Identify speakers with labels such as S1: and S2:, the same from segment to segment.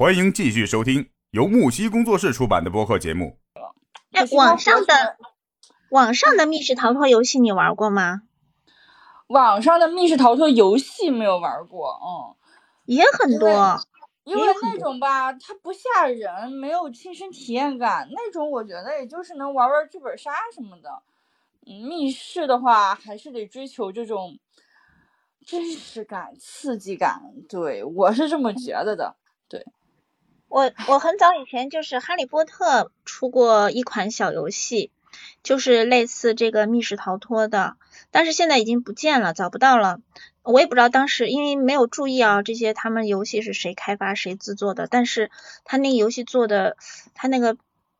S1: 欢迎继续收听由木西工作室出版的播客节目。
S2: 哎，网上的网上的密室逃脱游戏你玩过吗？
S3: 网上的密室逃脱游戏没有玩过，嗯，
S2: 也很多。
S3: 因为那种吧，它不吓人，没有亲身体验感。那种我觉得也就是能玩玩剧本杀什么的。嗯，密室的话还是得追求这种真实感、刺激感。对我是这么觉得的。对，
S2: 我我很早以前就是哈利波特出过一款小游戏，就是类似这个密室逃脱的，但是现在已经不见了，找不到了。我也不知道当时因为没有注意啊，这些他们游戏是谁开发谁制作的，但是他那个游戏做的，他那个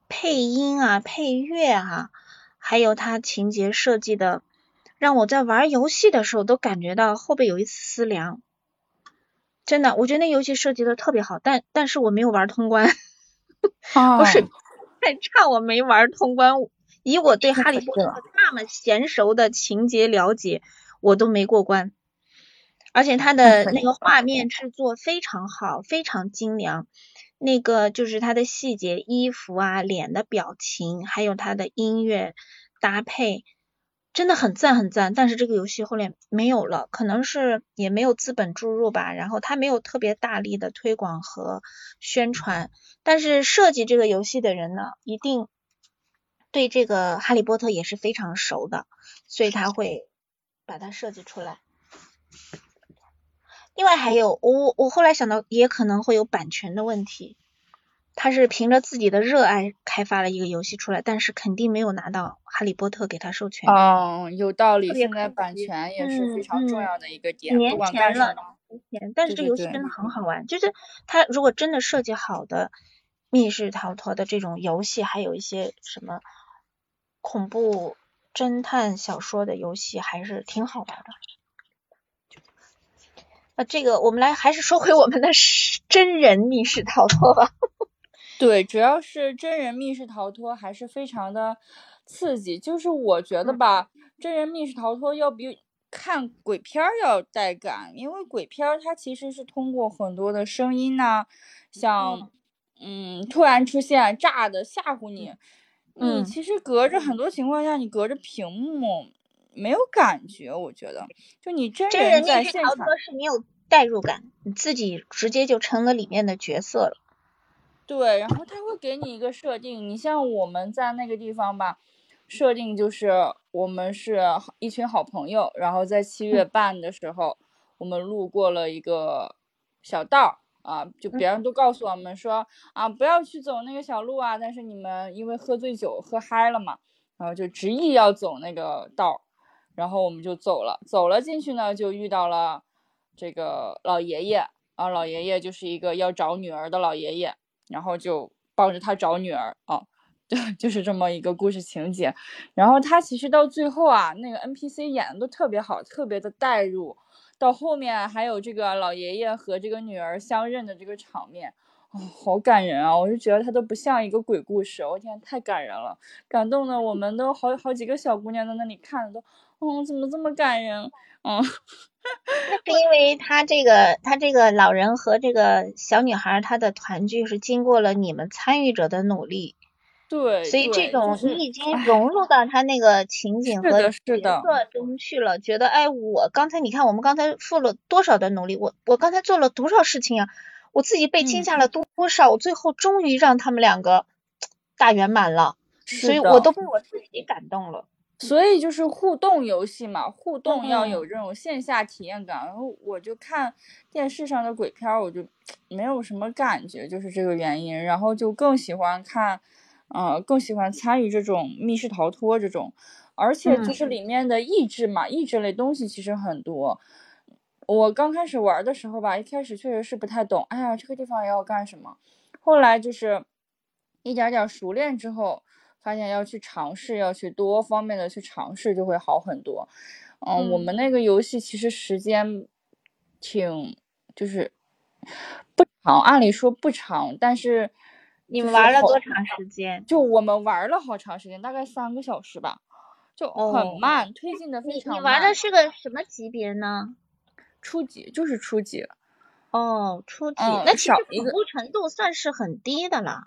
S2: 配音啊、配乐啊，还有他情节设计的，让我在玩游戏的时候都感觉到后背有一丝凉。真的，我觉得那游戏设计的特别好，但但是我没有玩通关，我水平太差，我没玩通关。以我对哈利波特那么娴熟的情节了解，我都没过关。而且它的那个画面制作非常好，非常精良。那个就是它的细节，衣服啊、脸的表情，还有它的音乐搭配，真的很赞很赞。但是这个游戏后面没有了，可能是也没有资本注入吧。然后他没有特别大力的推广和宣传。但是设计这个游戏的人呢，一定对这个哈利波特也是非常熟的，所以他会把它设计出来。另外还有，我我后来想到，也可能会有版权的问题。他是凭着自己的热爱开发了一个游戏出来，但是肯定没有拿到哈利波特给他授权。
S3: 哦，有道理。现在版权也是非常重要的一个点。
S2: 年前了，年前，但是这游戏真的很好玩。就是他如果真的设计好的密室逃脱的这种游戏，还有一些什么恐怖侦探小说的游戏，还是挺好玩的。那这个我们来还是说回我们的 真人密室逃脱吧。
S3: 对，主要是真人密室逃脱还是非常的刺激。就是我觉得吧，真人密室逃脱要比看鬼片要带感，因为鬼片它其实是通过很多的声音呐，像嗯突然出现炸的吓唬你，你其实隔着很多情况下，你隔着屏幕。没有感觉，我觉得，就你真
S2: 人
S3: 在现场
S2: 是没有代入感，你自己直接就成了里面的角色了。
S3: 对，然后他会给你一个设定，你像我们在那个地方吧，设定就是我们是一群好朋友，然后在七月半的时候，我们路过了一个小道啊，就别人都告诉我们说啊，不要去走那个小路啊，但是你们因为喝醉酒喝嗨了嘛，然后就执意要走那个道。然后我们就走了，走了进去呢，就遇到了这个老爷爷啊，老爷爷就是一个要找女儿的老爷爷，然后就帮着他找女儿啊，就就是这么一个故事情节。然后他其实到最后啊，那个 NPC 演的都特别好，特别的带入。到后面还有这个老爷爷和这个女儿相认的这个场面，哦，好感人啊！我就觉得他都不像一个鬼故事，我天，太感人了，感动的我们都好好几个小姑娘在那里看的都。哦，怎么这么感人？嗯，
S2: 那是因为他这个，他这个老人和这个小女孩，他的团聚是经过了你们参与者的努力。
S3: 对，
S2: 所以这种你已经融入到他那个情景和角色中去了，觉得哎，我刚才你看，我们刚才付了多少的努力，我我刚才做了多少事情啊，我自己被惊吓了多少，我最后终于让他们两个 大圆满了，所以我都被我自己感动了。
S3: 所以就是互动游戏嘛，互动要有这种线下体验感。然后我就看电视上的鬼片，我就 没有什么感觉，就是这个原因。然后就更喜欢看，呃，更喜欢参与这种密室逃脱这种，而且就是里面的益智嘛，益智类东西其实很多。我刚开始玩的时候吧，一开始确实是不太懂，哎呀，这个地方要干什么？后来就是一点点熟练之后。发现要去尝试，要去多方面的去尝试，就会好很多。嗯，我们那个游戏其实时间挺，就是不长，按理说不长，但是
S2: 你们玩了多长时间？
S3: 就我们玩了好长时间，大概三个小时吧，就很慢，推进的非常慢。
S2: 你玩的是个什么级别呢？
S3: 初级，就是初级。
S2: 哦，初级，
S3: 嗯
S2: 那其实恐怖程度算是很低的了。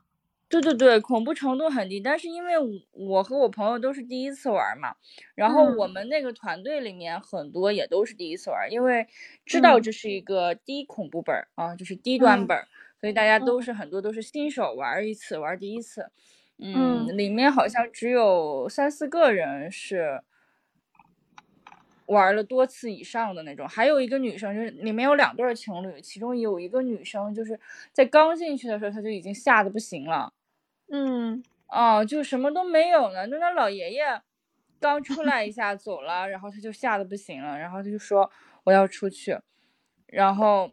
S3: 对对对，恐怖程度很低，但是因为我我和我朋友都是第一次玩嘛，然后
S2: 嗯
S3: 我们那个团队里面很多也都是第一次玩，因为知道
S2: 嗯
S3: 这是一个低恐怖本儿啊，就是低端
S2: 嗯
S3: 本儿，所以大家都
S2: 嗯
S3: 是很多都是新手玩一次，玩第一次。
S2: 嗯
S3: 嗯，里面好像只有三四个人是玩了多次以上的那种，还有一个女生，就是里面有两对情侣，其中有一个女生就是在刚进去的时候，她就已经吓得不行了。
S2: 嗯
S3: 哦，就什么都没有呢，就那老爷爷刚出来一下走了，然后他就吓得不行了，然后他就说我要出去，然后，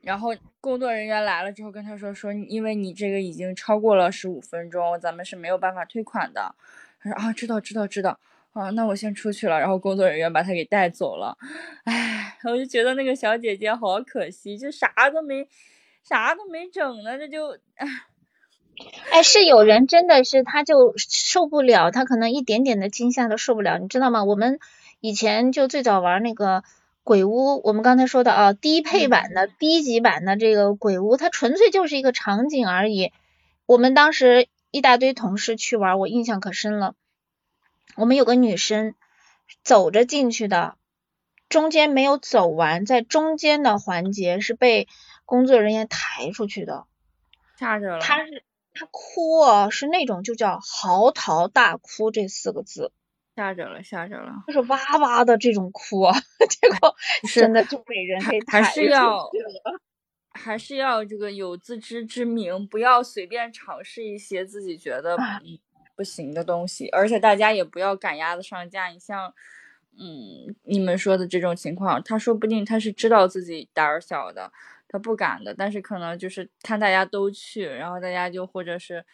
S3: 然后工作人员来了之后跟他说说，因为你这个已经超过了十五分钟，咱们是没有办法退款的。他说啊，知道知道知道，啊，那我先出去了。然后工作人员把他给带走了，唉，我就觉得那个小姐姐好可惜，就啥都没，啥都没整呢，这就唉。
S2: 哎，是有人真的是他就受不了，他可能一点点的惊吓都受不了，你知道吗？我们以前就最早玩那个鬼屋，我们刚才说的啊，低配版的、低级版的这个鬼屋，它纯粹就是一个场景而已。我们当时一大堆同事去玩，我印象可深了。我们有个女生走着进去的，中间没有走完，在中间的环节是被工作人员抬出去的。
S3: 吓着了。
S2: 他是他哭啊，是那种就叫嚎啕大哭这四个字，
S3: 吓着了，吓着了。
S2: 就是哇哇的这种哭啊，结果真的就被人给
S3: 还
S2: 抬出
S3: 是要
S2: 去了。
S3: 还是要这个有自知之明，不要随便尝试一些自己觉得不行的东西，而且大家也不要赶鸭子上架。你像，嗯，你们说的这种情况，他说不定他是知道自己胆儿小的，他不敢的，但是可能就是看大家都去，然后大家就或者是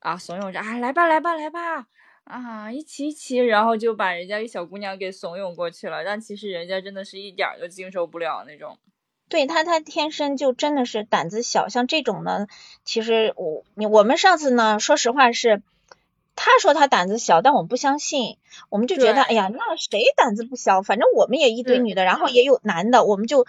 S3: 啊怂恿着啊来吧来吧来吧啊一起一起，然后就把人家一小姑娘给怂恿过去了，但其实人家真的是一点儿都经受不了那种。
S2: 对他，他天生就真的是胆子小，像这种呢，其实我你我们上次呢，说实话是，他说他胆子小，但我们不相信，我们就觉得，
S3: 对
S2: 哎呀，那谁胆子不小？反正我们也一堆女的，然后也有男的，我们就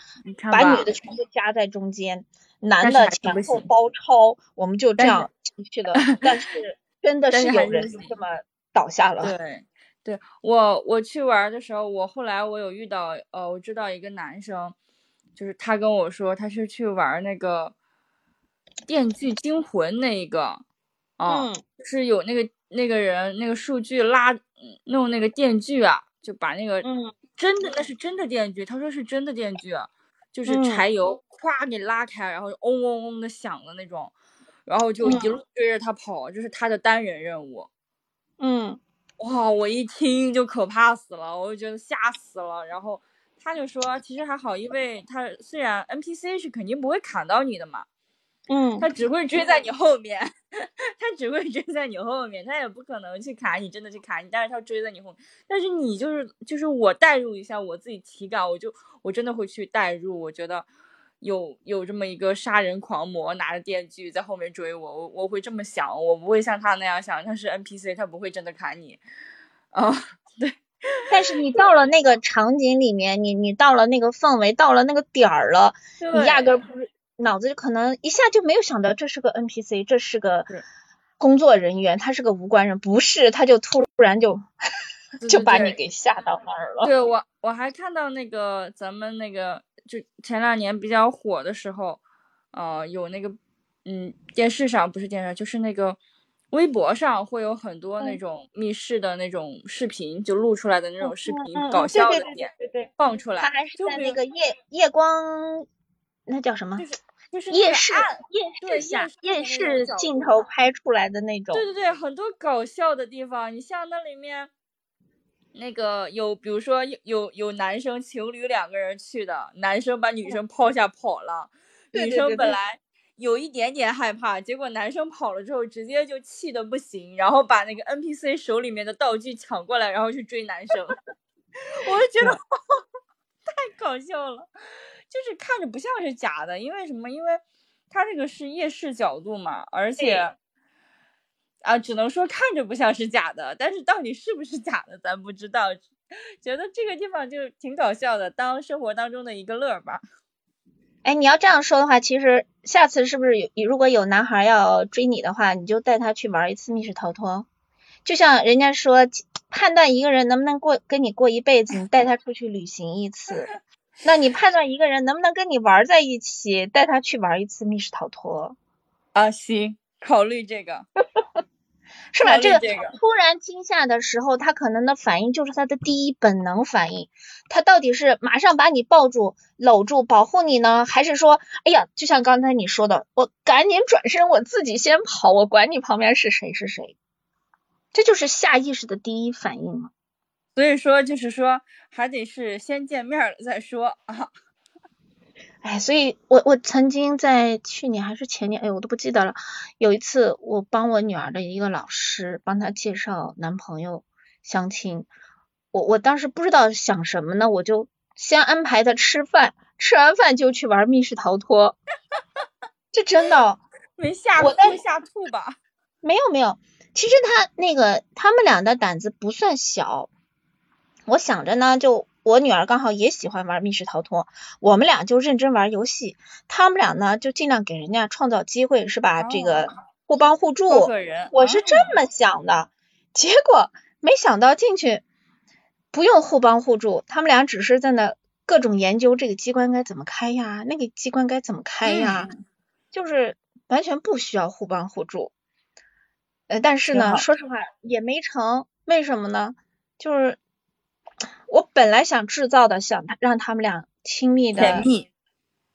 S2: 把女的全部夹在中间，男的前后包抄，我们就这样进去的。但是 真的是有人就这么倒下了。
S3: 对，对我我去玩的时候，我后来我有遇到，呃，我知道一个男生，就是他跟我说他是去玩那个《电锯惊魂》那一个，啊，
S2: 嗯
S3: 就是有那个那个人那个数据拉嗯弄那个电锯啊，就把那个
S2: 嗯
S3: 真的那是真的电锯，他说是真的电锯啊，就是
S2: 嗯
S3: 柴油咵给拉开，然后嗡嗡嗡的响的那种，然后就一
S2: 嗯
S3: 路追着他跑，这是他的单人任务。
S2: 嗯
S3: 哇，我一听就可怕死了，我就觉得吓死了。然后他就说，其实还好，因为他虽然 NPC 是肯定不会砍到你的嘛，
S2: 嗯
S3: 他只会追在你后面，他只会追在你后面，他也不可能去砍你，真的去砍你，但是他追在你后面。但是你就是就是我代入一下我自己体感，我就我真的会去代入，我觉得有有这么一个杀人狂魔拿着电锯在后面追我，我我会这么想，我不会像他那样想，他是 NPC，他不会真的砍你。啊、对
S2: 但是你到了那个场景里面，你你到了那个氛围，到了那个点儿了，你压根儿不是脑子可能一下就没有想到这是个 NPC，这是个工作人员，他是个无关人，不是，他就突然就 就把你给吓到那儿了。
S3: 对我我还看到那个咱们那个就前两年比较火的时候，呃，有那个嗯电视上不是电视上，就是那个微博上会有很多那
S2: 嗯
S3: 种密室的那种视频，就录出来的那种视频，搞笑的点
S2: 对对对，
S3: 放出来，
S2: 他还是在那个夜夜光，那叫什么？
S3: 就是就是
S2: 夜市夜市下夜
S3: 夜市
S2: 镜头拍出来的那。种。
S3: 对对对，很多搞笑的地方，你像那里面，那个有，比如说有有有男生情侣两个人去的，男生把女生抛下跑了，女生本来有一点点害怕，结果男生跑了之后，直接就气的不行，然后把那个 NPC 手里面的道具抢过来，然后去追男生，我就觉得 太搞笑了，就是看着不像是假的，因为什么？因为它这个是夜视角度嘛，而且。啊，只能说看着不像是假的，但是到底是不是假的，咱不知道。觉得这个地方就挺搞笑的，当生活当中的一个乐儿吧。
S2: 哎，你要这样说的话，其实下次是不是有如果有男孩要追你的话，你就带他去玩一次密室逃脱。就像人家说，判断一个人能不能过跟你过一辈子，你带他出去旅行一次。那你判断一个人能不能跟你玩在一起，带他去玩一次密室逃脱。
S3: 啊，行，考虑这个，
S2: 是吧？这个突然惊吓的时候，他可能的反应就是他的第一本能反应。他到底是马上把你抱住、搂住、保护你呢，还是说，哎呀，就像刚才你说的，我赶紧转身，我自己先跑，我管你旁边是谁是谁。这就是下意识的第一反应嘛。
S3: 所以说，就是说，还得是先见面了再说啊。
S2: 哎，所以我我曾经在去年还是前年，哎，我都不记得了。有一次，我帮我女儿的一个老师帮她介绍男朋友相亲，我我当时不知道想什么呢，我就先安排她吃饭，吃完饭就去玩密室逃脱。这真的
S3: 没吓
S2: 我
S3: 没吓吐吧？
S2: 没有没有，其实他那个他们俩的胆子不算小。我想着呢，就我女儿刚好也喜欢玩密室逃脱，我们俩就认真玩游戏，他们俩呢就尽量给人家创造机会，是吧？这个互帮互助，我是这么想的。结果没想到进去不用互帮互助，他们俩只是在那各种研究这个机关该怎么开呀，那个机关该怎么开呀，就是完全不需要互帮互助。呃，但是呢，说实话也没成，为什么呢？就是我本来想制造的，想让他们俩亲密的
S3: 甜蜜，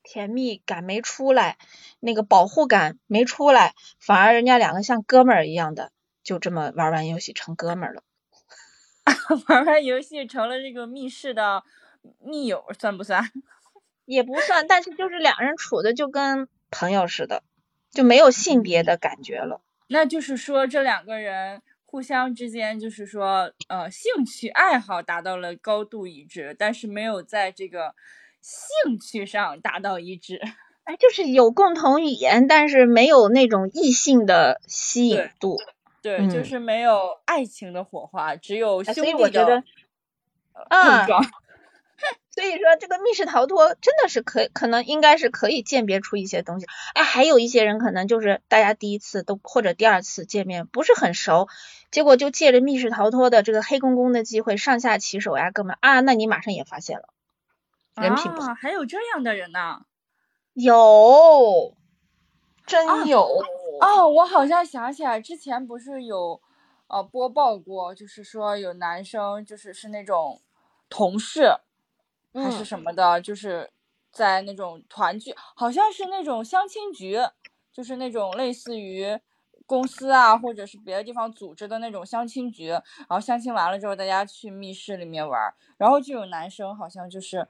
S2: 甜蜜感没出来，那个保护感没出来，反而人家两个像哥们儿一样的，就这么玩完游戏成哥们儿了。
S3: 玩完游戏成了这个密室的密友，算不算？
S2: 也不算，但是就是两人处的就跟朋友似的，就没有性别的感觉了。
S3: 那就是说，这两个人互相之间，就是说，呃，兴趣爱好达到了高度一致，但是没有在这个兴趣上达到一致。
S2: 哎，就是有共同语言，但是没有那种异性的吸引度。
S3: 对，
S2: 嗯
S3: 就是没有爱情的火花，只有兄
S2: 所以
S3: 弟的
S2: 我觉得，
S3: 呃
S2: 啊
S3: 碰撞。
S2: 所以说这个密室逃脱真的是可可能应该是可以鉴别出一些东西。哎，还有一些人可能就是大家第一次都或者第二次见面不是很熟，结果就借着密室逃脱的这个黑公公的机会上下其手呀，哥们啊，那你马上也发现了人品不好。
S3: 啊，还有这样的人呢？
S2: 有，真
S3: 啊
S2: 有。
S3: 哦，我好像想起来，之前不是有呃播报过，就是说有男生就是是那种同事还是
S2: 嗯
S3: 什么的，就是在那种团聚，好像是那种相亲局，就是那种类似于公司啊或者是别的地方组织的那种相亲局，然后相亲完了之后，大家去密室里面玩儿，然后就有男生好像就是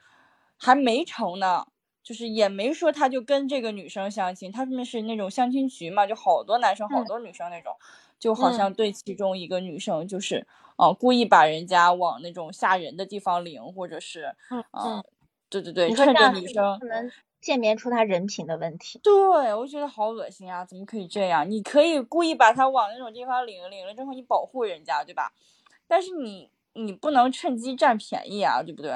S3: 还没成呢。就是也没说他就跟这个女生相亲，他们是那种相亲局嘛，就好多男生好
S2: 嗯。
S3: 多女生那种，就好
S2: 嗯。
S3: 像对其中一个女生就是，呃，故意把人家往那种吓人的地方领，或者是，
S2: 嗯
S3: 呃
S2: 嗯，
S3: 对对对，趁着女生
S2: 可，能鉴别出他人品的问题。
S3: 对我觉得好恶心啊，怎么可以这样？你可以故意把他往那种地方领，领了之后你保护人家，对吧？但是你你不能趁机占便宜啊，对不对？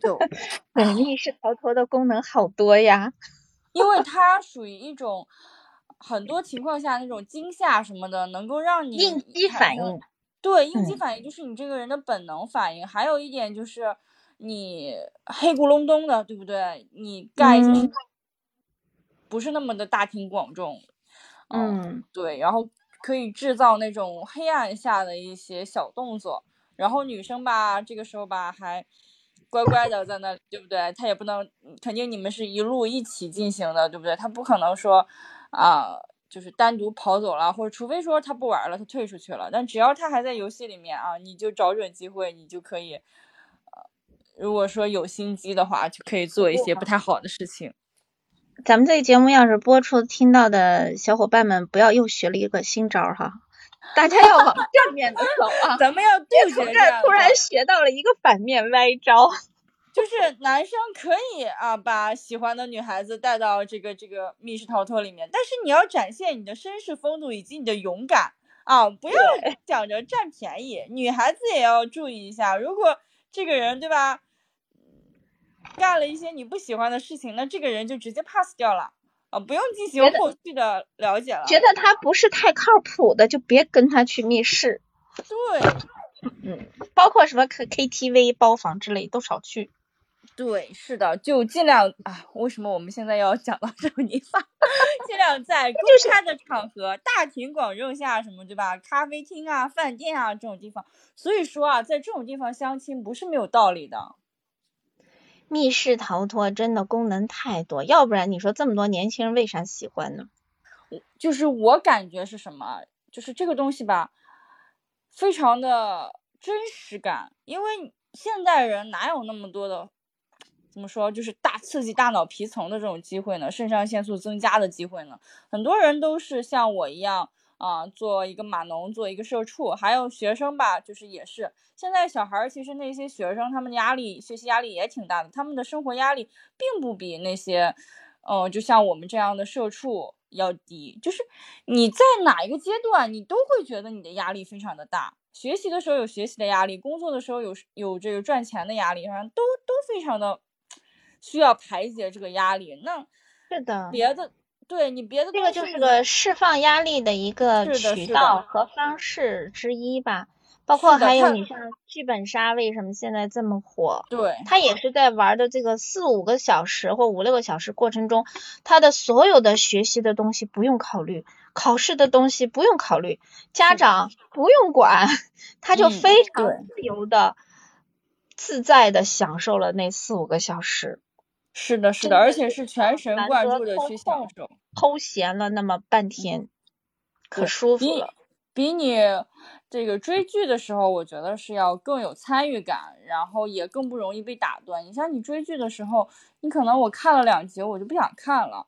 S3: 就
S2: 本意是逃脱的功能好多呀。
S3: 因为它属于一种很多情况下那种惊吓什么的，能够让你
S2: 应激反应。
S3: 对，应激
S2: 嗯
S3: 反应就是你这个人的本能反应。还有一点就是你黑咕隆咚的，对不对？你干一些事
S2: 嗯
S3: 不是那么的大庭广众，
S2: 嗯
S3: 对，然后可以制造那种黑暗下的一些小动作，然后女生吧，这个时候吧还乖乖的在那里，对不对？她也不能，肯定你们是一路一起进行的，对不对？她不可能说啊、就是单独跑走了，或者除非说她不玩了，她退出去了。但只要她还在游戏里面啊，你就找准机会，你就可以，呃，如果说有心机的话，就可以做一些不太好的事情。
S2: 咱们这个节目要是播出，听到的小伙伴们不要又学了一个新招儿哈，大家要往正面的走啊！
S3: 咱们要杜
S2: 别从这突然学到了一个反面歪招。
S3: 就是男生可以啊，把喜欢的女孩子带到这个这个密室逃脱里面，但是你要展现你的绅士风度以及你的勇敢啊，不要想着占便宜。女孩子也要注意一下，如果这个人对吧，干了一些你不喜欢的事情，那这个人就直接 pass 掉了啊，不用进行后续的了解了。
S2: 觉得他不是太靠谱的，就别跟他去密室。
S3: 对，
S2: 嗯，包括什么 K K T V 包房之类都少去。
S3: 对，是的，就尽量啊。为什么我们现在要讲到这种地方？尽量在公开的场合、大庭广众下，什么对吧？咖啡厅啊、饭店啊这种地方。所以说啊，在这种地方相亲不是没有道理的。
S2: 密室逃脱真的功能太多，要不然你说这么多年轻人为啥喜欢呢？
S3: 就是我感觉是什么？就是这个东西吧，非常的真实感，因为现代人哪有那么多的。怎么说，就是大刺激大脑皮层的这种机会呢？肾上腺素增加的机会呢？很多人都是像我一样啊，做一个码农，做一个社畜，还有学生吧，就是也是。现在小孩儿其实那些学生，他们的压力学习压力也挺大的，他们的生活压力并不比那些，嗯，就像我们这样的社畜要低。就是你在哪一个阶段，你都会觉得你的压力非常的大。学习的时候有学习的压力，工作的时候有有这个赚钱的压力，反正都都非常的。需要排解这个压力，那
S2: 是的，
S3: 别的对你别的
S2: 这个就是个释放压力的一个渠道和方式之一吧。包括还有你像剧本杀，为什么现在这么火？
S3: 对，
S2: 他也是在玩的这个四五个小时或五六个小时过程中，他的所有的学习的东西不用考虑，考试的东西不用考虑，家长不用管，他就非常自由的、自在的享受了那四五个小时。
S3: 是的，是的，而且是全神贯注的去享受，
S2: 偷闲了那么半天，可舒服了。
S3: 比你这个追剧的时候，我觉得是要更有参与感，然后也更不容易被打断。你像你追剧的时候，你可能我看了两集，我就不想看了。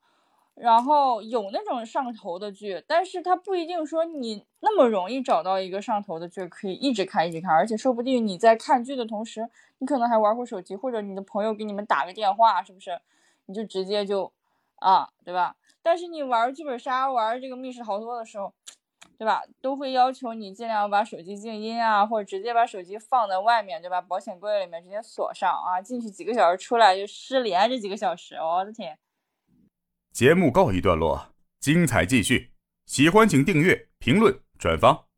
S3: 然后有那种上头的剧，但是它不一定说你那么容易找到一个上头的剧可以一直看一直看，而且说不定你在看剧的同时，你可能还玩会手机，或者你的朋友给你们打个电话，是不是？你就直接就啊，对吧？但是你玩剧本杀、玩这个密室逃脱的时候，对吧？都会要求你尽量把手机静音啊，或者直接把手机放在外面，对吧？保险柜里面直接锁上啊，进去几个小时出来就失联这几个小时，我的天！
S1: 节目告一段落，精彩继续。喜欢请订阅、评论、转发。